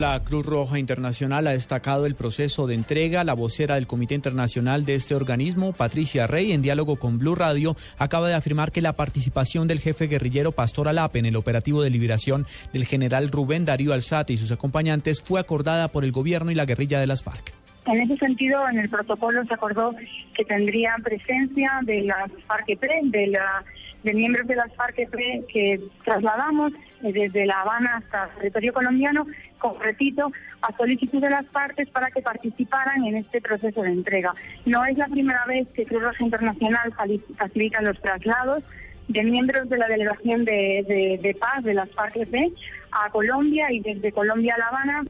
La Cruz Roja Internacional ha destacado el proceso de entrega. La vocera del Comité Internacional de este organismo, Patricia Rey, en diálogo con Blue Radio, acaba de afirmar que la participación del jefe guerrillero Pastor Alape en el operativo de liberación del general Rubén Darío Alzate y sus acompañantes fue acordada por el gobierno y la guerrilla de las FARC. En ese sentido, en el protocolo se acordó que tendría presencia de las FARC-EP, de, la, de miembros de las FARC-EP que trasladamos eh, desde La Habana hasta el territorio colombiano, con repito, a solicitud de las partes para que participaran en este proceso de entrega. No es la primera vez que Cruz Roja Internacional facilita los traslados de miembros de la delegación de, paz de las FARC-EP a Colombia y desde Colombia a La Habana